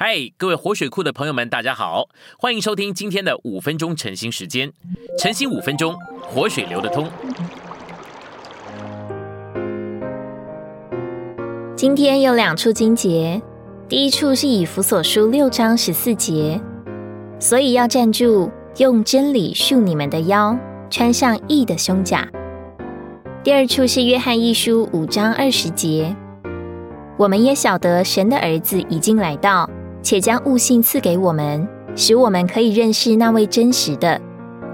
嗨，各位活水库的朋友们，大家好，欢迎收听今天的五分钟晨兴时间。晨兴五分钟，活水流得通。今天有两处经节，第一处是以弗所书六章十四节，所以要站住，用真理束你们的腰，穿上义的胸甲。第二处是约翰一书五章二十节，我们也晓得神的儿子已经来到。且将悟性赐给我们，使我们可以认识那位真实的。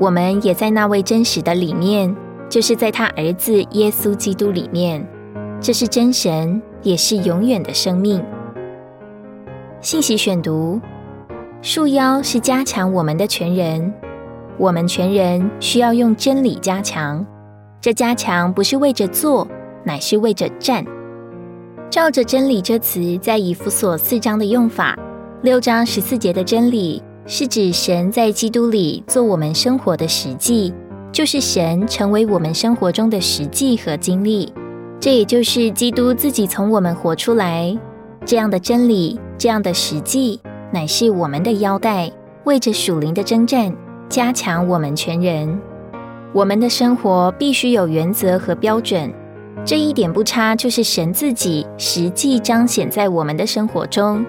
我们也在那位真实的里面，就是在他儿子耶稣基督里面。这是真神，也是永远的生命。信息选读：束腰是加强我们的全人，我们全人需要用真理加强。这加强不是为着做，乃是为着站。照着真理这词，在以弗所四章的用法。六章十四节的真理是指神在基督里做我们生活的实际，就是神成为我们生活中的实际和经历。这也就是基督自己从我们活出来。这样的真理，这样的实际，乃是我们的腰带，为着属灵的征战，加强我们全人。我们的生活必须有原则和标准，这一点不差，就是神自己实际彰显在我们的生活中。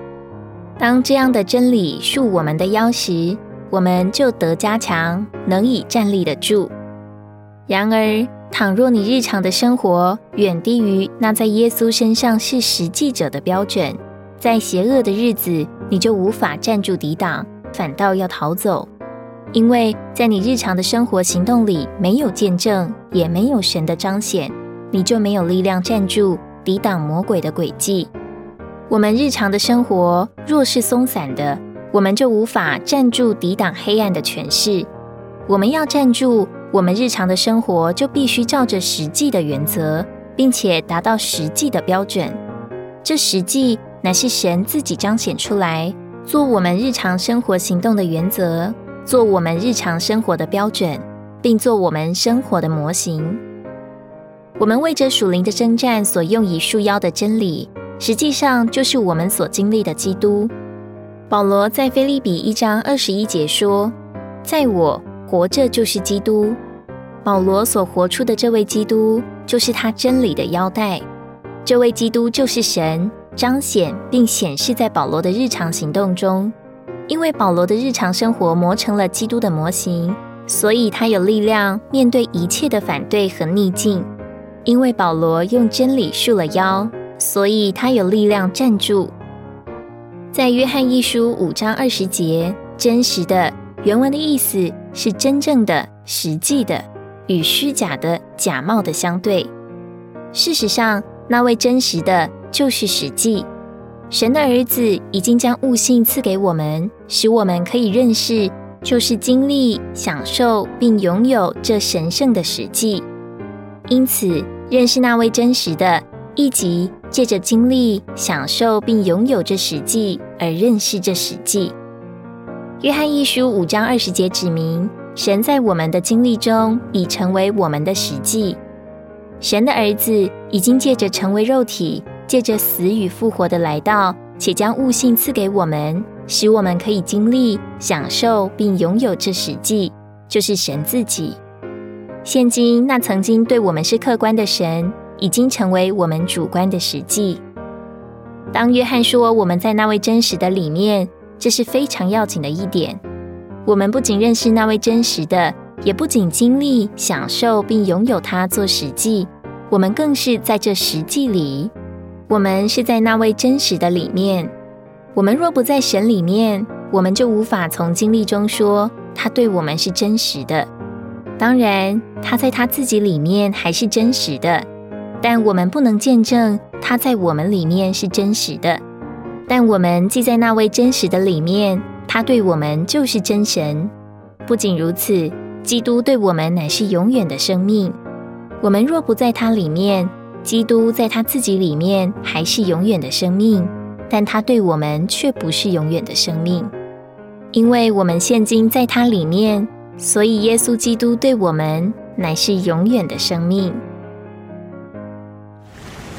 当这样的真理束我们的腰时，我们就得加强，能以站立得住。然而，倘若你日常的生活远低于那在耶稣身上是实际者的标准，在邪恶的日子，你就无法站住抵挡，反倒要逃走，因为在你日常的生活行动里没有见证，也没有神的彰显，你就没有力量站住抵挡魔鬼的诡计。我们日常的生活若是松散的，我们就无法站住抵挡黑暗的权势。我们要站住，我们日常的生活就必须照着实际的原则，并且达到实际的标准。这实际乃是神自己彰显出来，做我们日常生活行动的原则，做我们日常生活的标准，并做我们生活的模型。我们为着属灵的征战所用以束腰的真理。实际上就是我们所经历的基督。保罗在菲利比一章二十一节说：“在我活着就是基督。”保罗所活出的这位基督，就是他真理的腰带。这位基督就是神彰显并显示在保罗的日常行动中。因为保罗的日常生活磨成了基督的模型，所以他有力量面对一切的反对和逆境。因为保罗用真理束了腰。所以他有力量站住。在约翰一书五章二十节，真实的原文的意思是真正的、实际的，与虚假的、假冒的相对。事实上，那位真实的就是实际。神的儿子已经将悟性赐给我们，使我们可以认识，就是经历、享受并拥有这神圣的实际。因此，认识那位真实的。以及借着经历、享受并拥有这实际而认识这实际。约翰一书五章二十节指明，神在我们的经历中已成为我们的实际。神的儿子已经借着成为肉体，借着死与复活的来到，且将悟性赐给我们，使我们可以经历、享受并拥有这实际，就是神自己。现今那曾经对我们是客观的神。已经成为我们主观的实际。当约翰说我们在那位真实的里面，这是非常要紧的一点。我们不仅认识那位真实的，也不仅经历、享受并拥有它做实际，我们更是在这实际里。我们是在那位真实的里面。我们若不在神里面，我们就无法从经历中说他对我们是真实的。当然，他在他自己里面还是真实的。但我们不能见证他在我们里面是真实的。但我们既在那位真实的里面，他对我们就是真神。不仅如此，基督对我们乃是永远的生命。我们若不在他里面，基督在他自己里面还是永远的生命，但他对我们却不是永远的生命。因为我们现今在他里面，所以耶稣基督对我们乃是永远的生命。